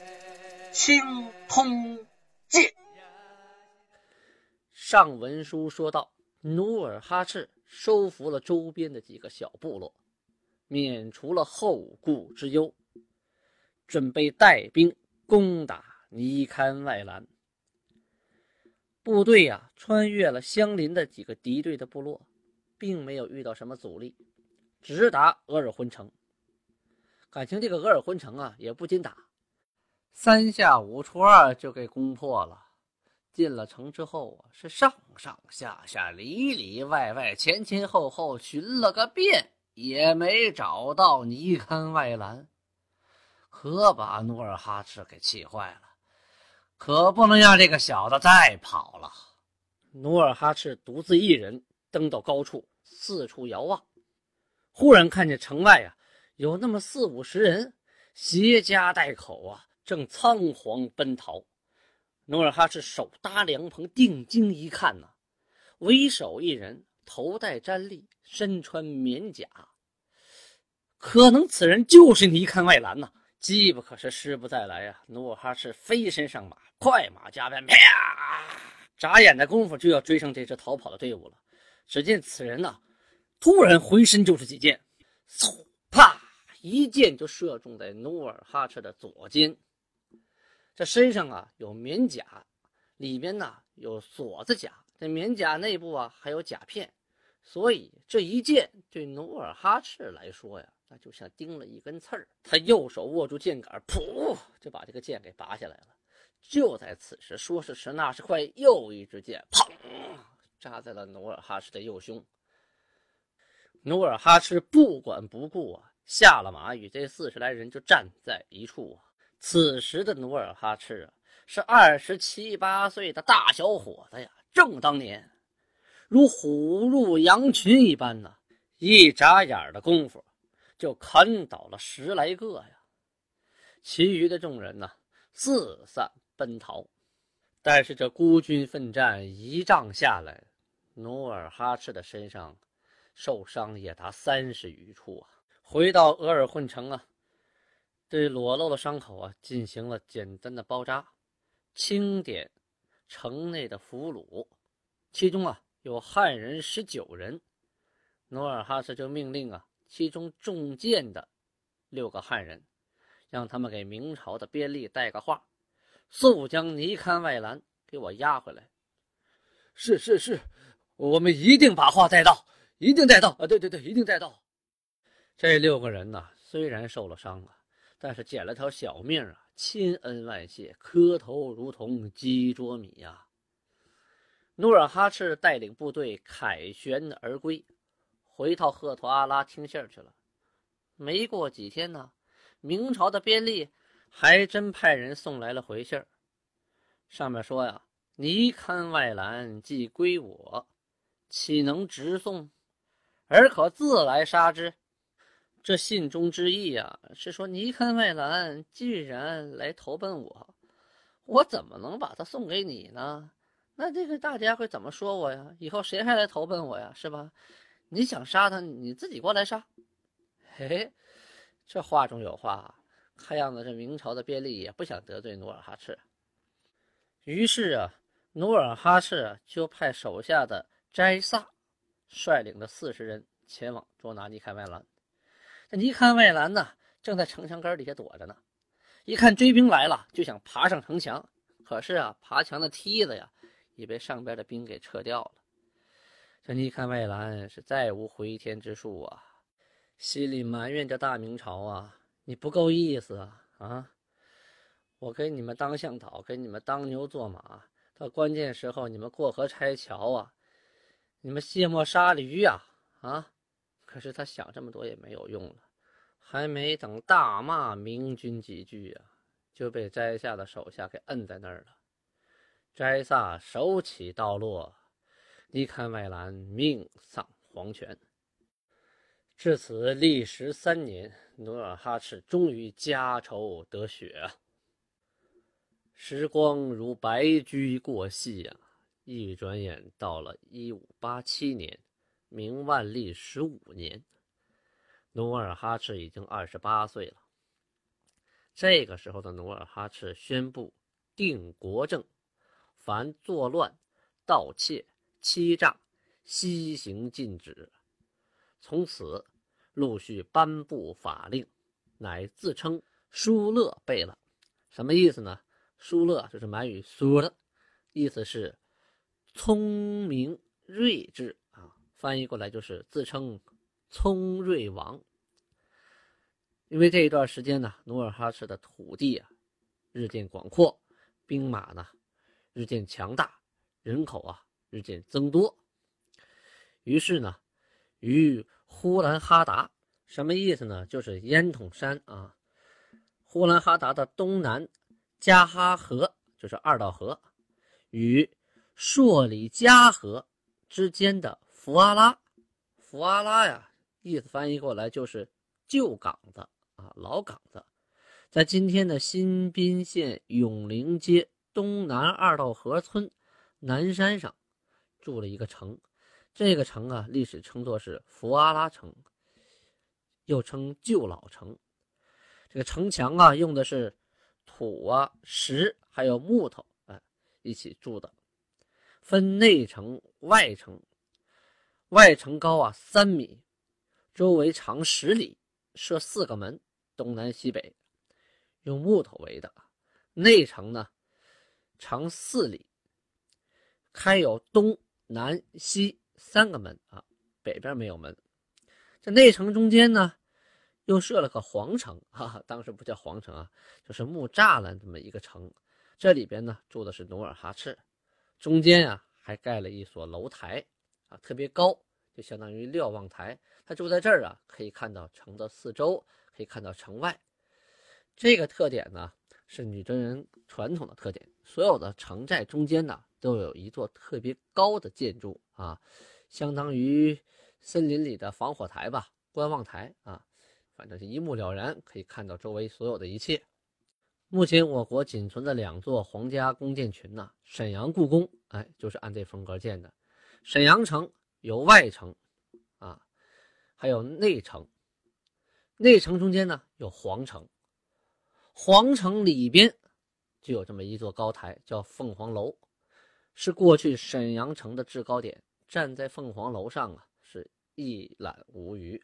《清通鉴》。上文书说到，努尔哈赤收服了周边的几个小部落，免除了后顾之忧，准备带兵攻打尼堪外兰。部队呀，穿越了相邻的几个敌对的部落，并没有遇到什么阻力，直达额尔浑城。感情这个额尔浑城啊，也不禁打，三下五除二就给攻破了。进了城之后啊，是上上下下、里里外外、前前后后寻了个遍，也没找到尼堪外兰，可把努尔哈赤给气坏了。可不能让这个小子再跑了。努尔哈赤独自一人登到高处，四处遥望，忽然看见城外啊，有那么四五十人，携家带口啊，正仓皇奔逃。努尔哈赤手搭凉棚，定睛一看呐，为首一人头戴毡笠，身穿棉甲，可能此人就是尼堪外兰呐。机不可失，失不再来呀！努尔哈赤飞身上马，快马加鞭，啪！眨眼的功夫就要追上这支逃跑的队伍了。只见此人呐，突然回身就是几箭，嗖，啪！一箭就射中在努尔哈赤的左肩。这身上啊有棉甲，里边呢有锁子甲，这棉甲内部啊还有甲片，所以这一剑对努尔哈赤来说呀。那就像钉了一根刺儿，他右手握住剑杆，噗，就把这个剑给拔下来了。就在此时，说时迟，那时快，又一支箭，砰，扎在了努尔哈赤的右胸。努尔哈赤不管不顾啊，下了马，与这四十来人就站在一处啊。此时的努尔哈赤啊，是二十七八岁的大小伙子呀，正当年，如虎入羊群一般呢。一眨眼的功夫。就砍倒了十来个呀，其余的众人呢四散奔逃。但是这孤军奋战一仗下来，努尔哈赤的身上受伤也达三十余处啊。回到额尔浑城啊，对裸露的伤口啊进行了简单的包扎，清点城内的俘虏，其中啊有汉人十九人，努尔哈赤就命令啊。其中中箭的六个汉人，让他们给明朝的边吏带个话，速将尼堪外兰给我押回来。是是是，我们一定把话带到，一定带到啊！对对对，一定带到。这六个人呢，虽然受了伤啊，但是捡了条小命啊，千恩万谢，磕头如同鸡啄米呀。努尔哈赤带领部队凯旋而归。回到赫图阿拉听信儿去了。没过几天呢，明朝的边吏还真派人送来了回信儿，上面说呀：“尼堪外兰既归我，岂能直送？而可自来杀之。”这信中之意啊，是说尼堪外兰既然来投奔我，我怎么能把他送给你呢？那这个大家会怎么说我呀？以后谁还来投奔我呀？是吧？你想杀他，你自己过来杀。嘿，这话中有话，看样子这明朝的便利也不想得罪努尔哈赤。于是啊，努尔哈赤就派手下的斋萨率领着四十人前往捉拿尼堪外兰。这尼堪外兰呢，正在城墙根底下躲着呢。一看追兵来了，就想爬上城墙，可是啊，爬墙的梯子呀，已被上边的兵给撤掉了。这尼堪外兰是再无回天之术啊，心里埋怨着大明朝啊，你不够意思啊啊！我给你们当向导，给你们当牛做马，到关键时候你们过河拆桥啊，你们卸磨杀驴呀啊！可是他想这么多也没有用了，还没等大骂明军几句啊，就被摘下的手下给摁在那儿了。摘萨手起刀落，尼堪外兰命丧黄泉。至此历时三年，努尔哈赤终于家仇得雪！时光如白驹过隙呀，一转眼到了一五八七年，明万历十五年，努尔哈赤已经二十八岁了。这个时候的努尔哈赤宣布定国政。凡作乱、盗窃、欺诈，悉行禁止。从此陆续颁布法令，乃自称疏勒贝勒。什么意思呢？疏勒就是满语“舒勒”，意思是聪明睿智。翻译过来就是自称聪睿王。因为这一段时间呢，努尔哈赤的土地啊日渐广阔，兵马呢。日渐强大，人口啊日渐增多。于是呢，于呼兰哈达什么意思呢？就是烟筒山啊。呼兰哈达的东南加哈河就是二道河，与朔里加河之间的福阿拉，福阿拉呀，意思翻译过来就是旧港子啊，老港子，在今天的新宾县永陵街。东南二道河村南山上住了一个城，这个城啊，历史称作是福阿拉城，又称旧老城。这个城墙啊，用的是土啊、石还有木头啊一起筑的，分内城、外城。外城高啊三米，周围长十里，设四个门，东南西北，用木头围的。内城呢？长四里，开有东南西三个门啊，北边没有门。这内城中间呢，又设了个皇城，哈哈，当时不叫皇城啊，就是木栅栏这么一个城。这里边呢住的是努尔哈赤，中间啊还盖了一所楼台啊，特别高，就相当于瞭望台。他住在这儿啊，可以看到城的四周，可以看到城外。这个特点呢。是女真人传统的特点，所有的城寨中间呢都有一座特别高的建筑啊，相当于森林里的防火台吧，观望台啊，反正是一目了然，可以看到周围所有的一切。目前我国仅存的两座皇家宫殿群呢，沈阳故宫，哎，就是按这风格建的。沈阳城有外城啊，还有内城，内城中间呢有皇城。皇城里边就有这么一座高台，叫凤凰楼，是过去沈阳城的制高点。站在凤凰楼上啊，是一览无余，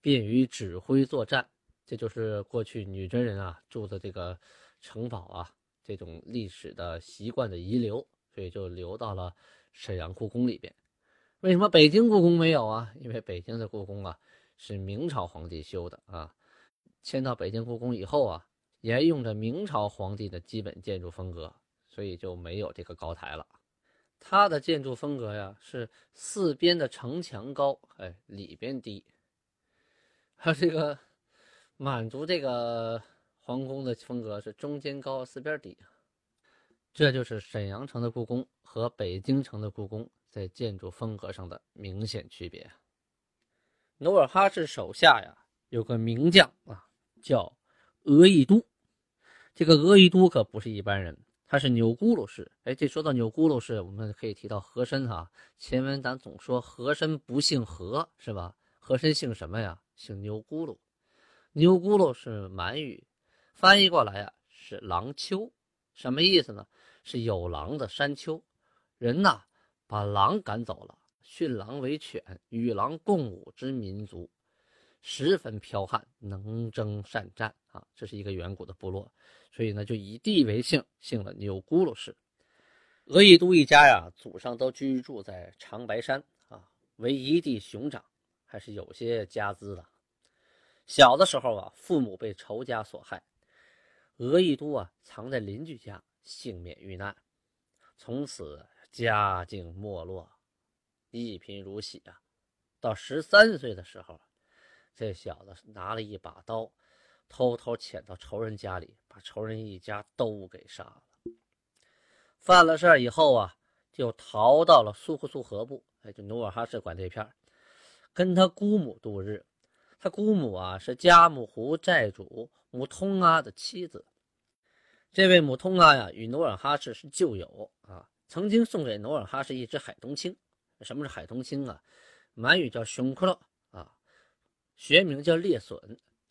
便于指挥作战。这就是过去女真人啊住的这个城堡啊，这种历史的习惯的遗留，所以就留到了沈阳故宫里边。为什么北京故宫没有啊？因为北京的故宫啊是明朝皇帝修的啊。迁到北京故宫以后啊，沿用着明朝皇帝的基本建筑风格，所以就没有这个高台了。它的建筑风格呀是四边的城墙高，哎，里边低。它这个满族这个皇宫的风格是中间高，四边低。这就是沈阳城的故宫和北京城的故宫在建筑风格上的明显区别。努尔哈赤手下呀有个名将啊。叫额亦都，这个额亦都可不是一般人，他是钮钴禄氏。哎，这说到钮钴禄氏，我们可以提到和珅哈。前文咱总说和珅不姓和，是吧？和珅姓什么呀？姓钮钴禄。钮钴禄是满语，翻译过来呀是狼丘，什么意思呢？是有狼的山丘。人呐，把狼赶走了，驯狼为犬，与狼共舞之民族。十分剽悍，能征善战啊！这是一个远古的部落，所以呢，就以地为姓，姓了钮钴禄氏。额亦都一家呀，祖上都居住在长白山啊，为一地熊掌，还是有些家资的。小的时候啊，父母被仇家所害，额亦都啊，藏在邻居家，幸免遇难，从此家境没落，一贫如洗啊。到十三岁的时候。这小子拿了一把刀，偷偷潜到仇人家里，把仇人一家都给杀了。犯了事以后啊，就逃到了苏库苏河部，哎，就努尔哈赤管这片跟他姑母度日。他姑母啊是加木湖寨主母通阿的妻子。这位母通阿呀，与努尔哈赤是旧友啊，曾经送给努尔哈赤一只海东青。什么是海东青啊？满语叫熊克啊，学名叫猎隼，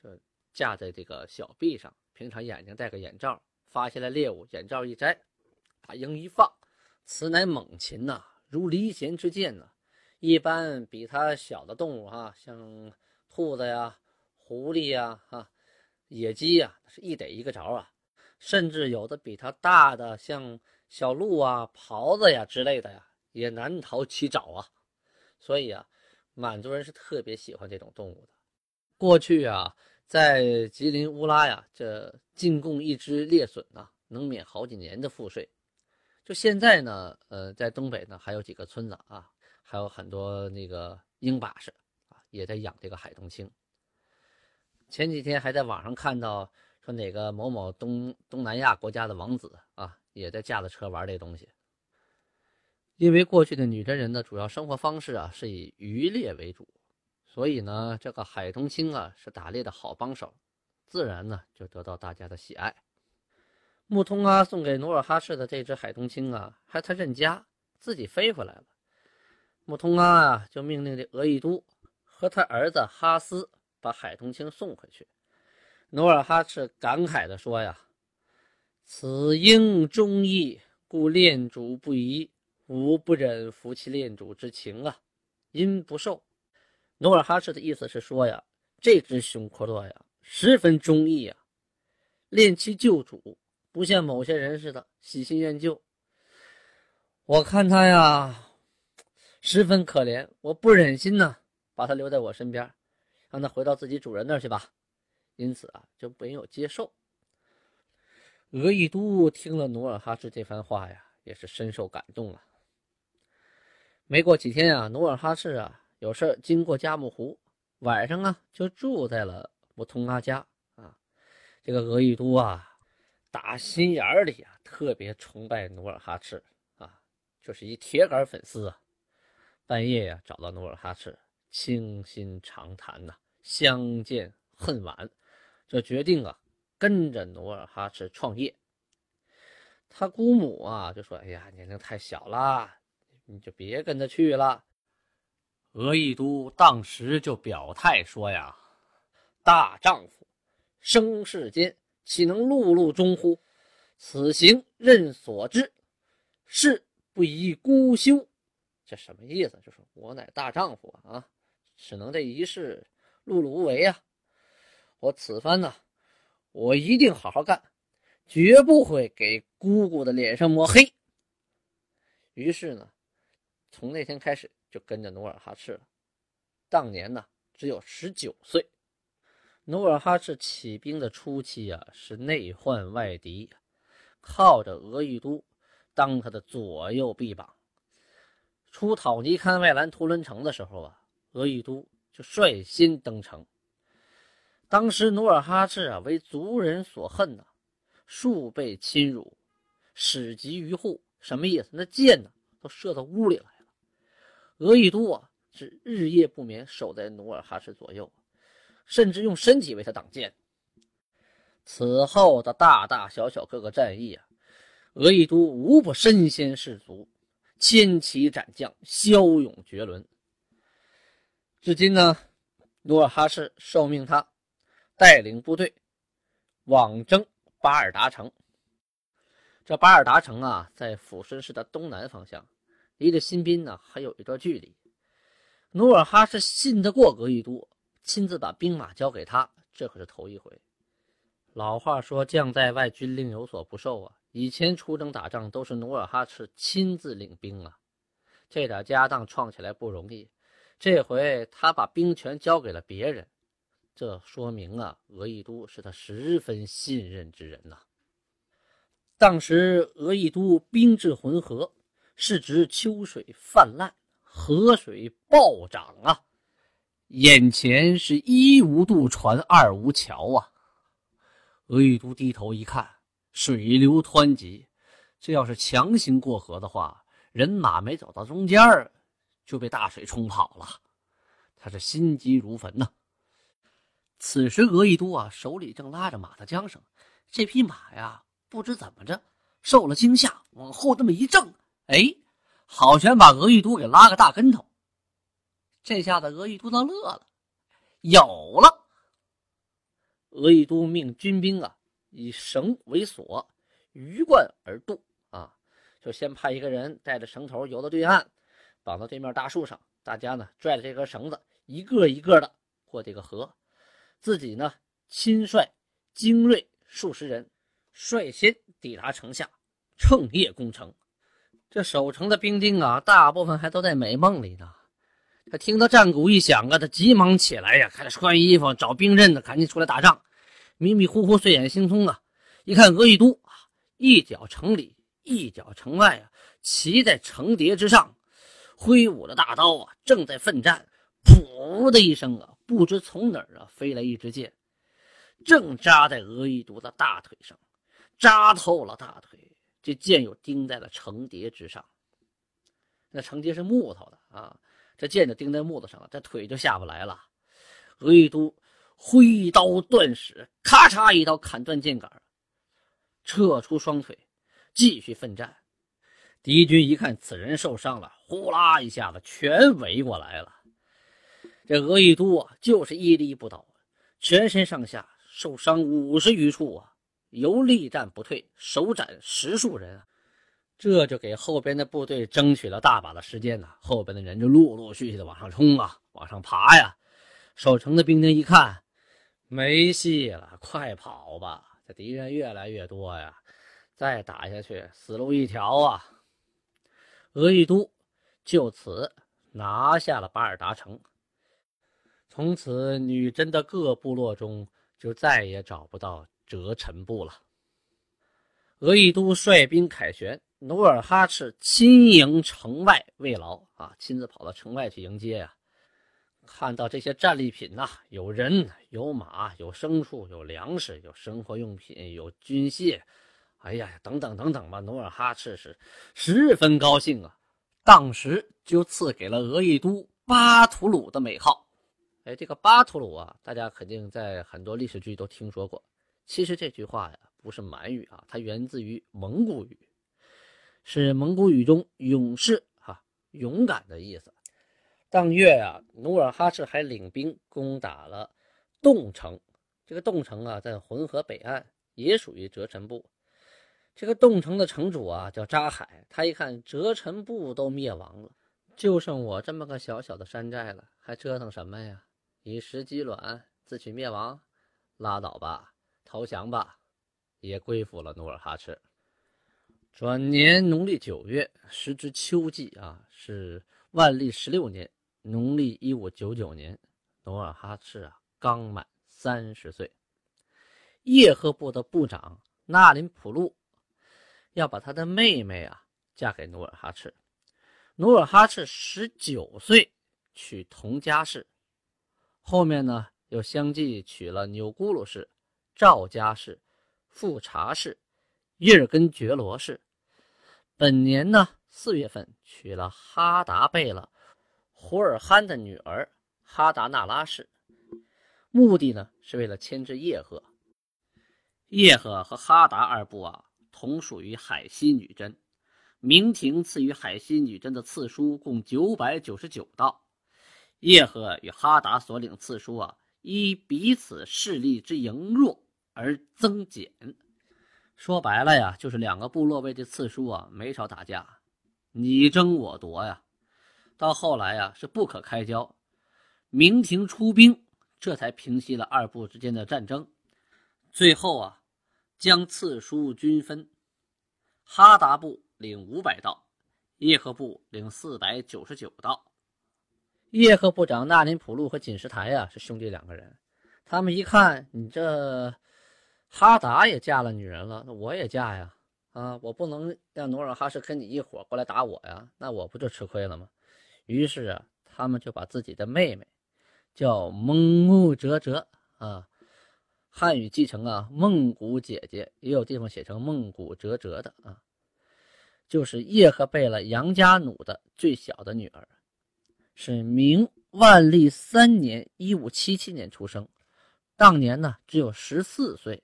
就架在这个小臂上。平常眼睛戴个眼罩，发现了猎物，眼罩一摘，把鹰一放，此乃猛禽呐，如离弦之箭呐。一般比它小的动物哈，像。兔子呀，狐狸呀，哈，野鸡呀，是一逮一个着啊！甚至有的比它大的，像小鹿啊、狍子呀之类的呀，也难逃其爪啊！所以啊，满族人是特别喜欢这种动物的。过去啊，在吉林乌拉呀，这进贡一只猎隼呐，能免好几年的赋税。就现在呢，呃，在东北呢，还有几个村子啊，还有很多那个鹰把式啊。也在养这个海东青。前几天还在网上看到哪个某某东东南亚国家的王子啊，也在驾着车玩这东西。因为过去的女真人的主要生活方式啊是以渔猎为主，所以呢，这个海东青啊是打猎的好帮手，自然呢就得到大家的喜爱。木通啊送给努尔哈赤的这只海东青啊，还他认家，自己飞回来了。木通阿啊就命令这额亦都。和他儿子哈斯把海东青送回去。努尔哈赤感慨地说：“呀，此应忠义，故恋主不疑。吾不忍负其恋主之情啊，因不受。”努尔哈赤的意思是说呀，这只熊阔洛呀，十分忠义啊，恋其旧主，不像某些人似的喜新厌旧。我看他呀，十分可怜，我不忍心呐。把他留在我身边，让他回到自己主人那儿去吧。因此啊，就没有接受。额亦都听了努尔哈赤这番话呀，也是深受感动啊。没过几天啊，努尔哈赤啊有事经过加木湖，晚上啊就住在了木通阿家啊。这个额亦都啊，打心眼里啊特别崇拜努尔哈赤啊，就是一铁杆粉丝啊。半夜呀找到努尔哈赤。倾心长谈呐，相见恨晚，就决定啊，跟着努尔哈赤创业。他姑母啊就说：“哎呀，年龄太小了，你就别跟他去了。”额亦都当时就表态说：“呀，大丈夫生世间，岂能碌碌终乎？此行任所之，事不宜孤休。”这什么意思？就是我乃大丈夫啊！只能这一世碌碌无为啊！我此番呢，我一定好好干，绝不会给姑姑的脸上抹黑。于是呢，从那天开始就跟着努尔哈赤了。当年呢，只有十九岁。努尔哈赤起兵的初期啊，是内患外敌，靠着额亦都当他的左右臂膀。出讨尼堪外兰图伦城的时候啊。额亦都就率先登城。当时努尔哈赤啊，为族人所恨呐，数被侵辱，矢及于户。什么意思？那箭呢，都射到屋里来了。额亦都啊，是日夜不眠，守在努尔哈赤左右，甚至用身体为他挡箭。此后的大大小小各个战役啊，额亦都无不身先士卒，千骑斩将，骁勇绝伦。至今呢，努尔哈赤受命，他带领部队往征巴尔达城。这巴尔达城啊，在抚顺市的东南方向，离着新宾呢还有一段距离。努尔哈赤信得过额亦都，亲自把兵马交给他，这可是头一回。老话说“将在外，军令有所不受”啊，以前出征打仗都是努尔哈赤亲自领兵啊，这点家当创起来不容易。这回他把兵权交给了别人，这说明啊，额亦都是他十分信任之人呐。当时额亦都兵至浑河，是指秋水泛滥，河水暴涨啊，眼前是一无渡船，二无桥啊，额亦都低头一看，水流湍急，这要是强行过河的话，人马没走到中间就被大水冲跑了。他是心急如焚呐。此时，额亦都啊手里正拉着马的缰绳，这匹马呀不知怎么着受了惊吓，往后这么一挣，哎，好悬把额亦都给拉个大跟头。这下子，额亦都倒乐了，有了。额亦都命军兵啊以绳为索，鱼贯而渡啊，就先派一个人带着绳头游到对岸，绑到对面大树上，大家呢拽着这根绳子，一个一个的过这个河。自己呢，亲率精锐数十人，率先抵达城下，趁夜攻城。这守城的兵丁啊，大部分还都在美梦里呢。他听到战鼓一响啊，他急忙起来呀，开始穿衣服、找兵刃的，赶紧出来打仗。迷迷糊糊、睡眼惺忪啊，一看额亦都啊，一脚城里，一脚城外啊，骑在城叠之上，挥舞着大刀啊，正在奋战。噗的一声啊！不知从哪儿啊飞来一支箭，正扎在额亦都的大腿上，扎透了大腿。这箭又钉在了城叠之上。那城叠是木头的啊，这箭就钉在木头上了，这腿就下不来了。额亦都挥刀断矢，咔嚓一刀砍断箭杆，撤出双腿，继续奋战。敌军一看此人受伤了，呼啦一下子全围过来了。这额亦都啊，就是屹立不倒，全身上下受伤五十余处啊，犹力战不退，手斩十数人啊，这就给后边的部队争取了大把的时间呐。后边的人就陆陆续续的往上冲啊，往上爬呀。守城的兵丁一看，没戏了，快跑吧！这敌人越来越多呀，再打下去死路一条啊。额亦都就此拿下了巴尔达城。从此，女真的各部落中就再也找不到折臣部了。额亦都率兵凯旋，努尔哈赤亲迎城外慰劳啊，亲自跑到城外去迎接呀。看到这些战利品呐，有人、有马、有牲畜、有粮食、有生活用品、有军械，哎呀，等等等等吧。努尔哈赤是十分高兴啊，当时就赐给了额亦都巴图鲁的美号。哎，这个巴图鲁啊，大家肯定在很多历史剧都听说过。其实这句话呀，不是满语啊，它源自于蒙古语，是蒙古语中“勇士”哈，勇敢的意思。当月啊，努尔哈赤还领兵攻打了洞城。这个洞城啊，在浑河北岸，也属于折臣部。这个洞城的城主啊，叫扎海。他一看折臣部都灭亡了，就剩我这么个小小的山寨了，还折腾什么呀？以食鸡卵，自取灭亡，拉倒吧，投降吧，也归附了努尔哈赤。转年农历九月，时值秋季啊，是万历十六年，农历一五九九年，努尔哈赤啊刚满三十岁。叶赫部的部长纳林普路要把他的妹妹啊嫁给努尔哈赤。努尔哈赤十九岁娶佟佳氏。后面呢，又相继娶了钮钴禄氏、赵家氏、富察氏、叶尔根觉罗氏。本年呢，四月份娶了哈达贝勒胡尔罕的女儿哈达那拉氏，目的呢是为了牵制叶赫。叶赫和哈达二部啊，同属于海西女真。明廷赐予海西女真的赐书共九百九十九道。叶赫与哈达所领赐书啊，依彼此势力之盈弱而增减。说白了呀，就是两个部落为这赐书啊，没少打架，你争我夺呀。到后来呀，是不可开交。明廷出兵，这才平息了二部之间的战争。最后啊，将赐书均分，哈达部领五百道，叶赫部领四百九十九道。叶赫部长纳林普路和锦石台呀是兄弟两个人，他们一看你这哈达也嫁了女人了，那我也嫁呀，啊，我不能让努尔哈赤跟你一伙过来打我呀，那我不就吃亏了吗？于是啊，他们就把自己的妹妹叫蒙木哲哲啊汉语继承啊，孟古姐姐也有地方写成孟古哲哲的啊，就是叶赫贝勒杨家努的最小的女儿，是明万历三年（一五七七年）出生，当年呢只有十四岁。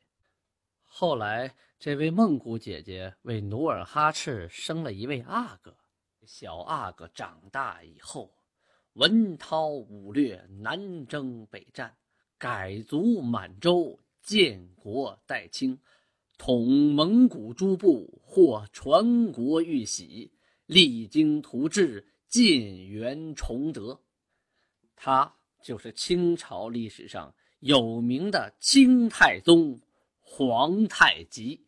后来，这位孟古姐姐为努尔哈赤生了一位阿哥。小阿哥长大以后，文韬武略，南征北战。改族满洲，建国代清，统蒙古诸部，获传国玉玺，励精图治，晋元崇德。他就是清朝历史上有名的清太宗皇太极。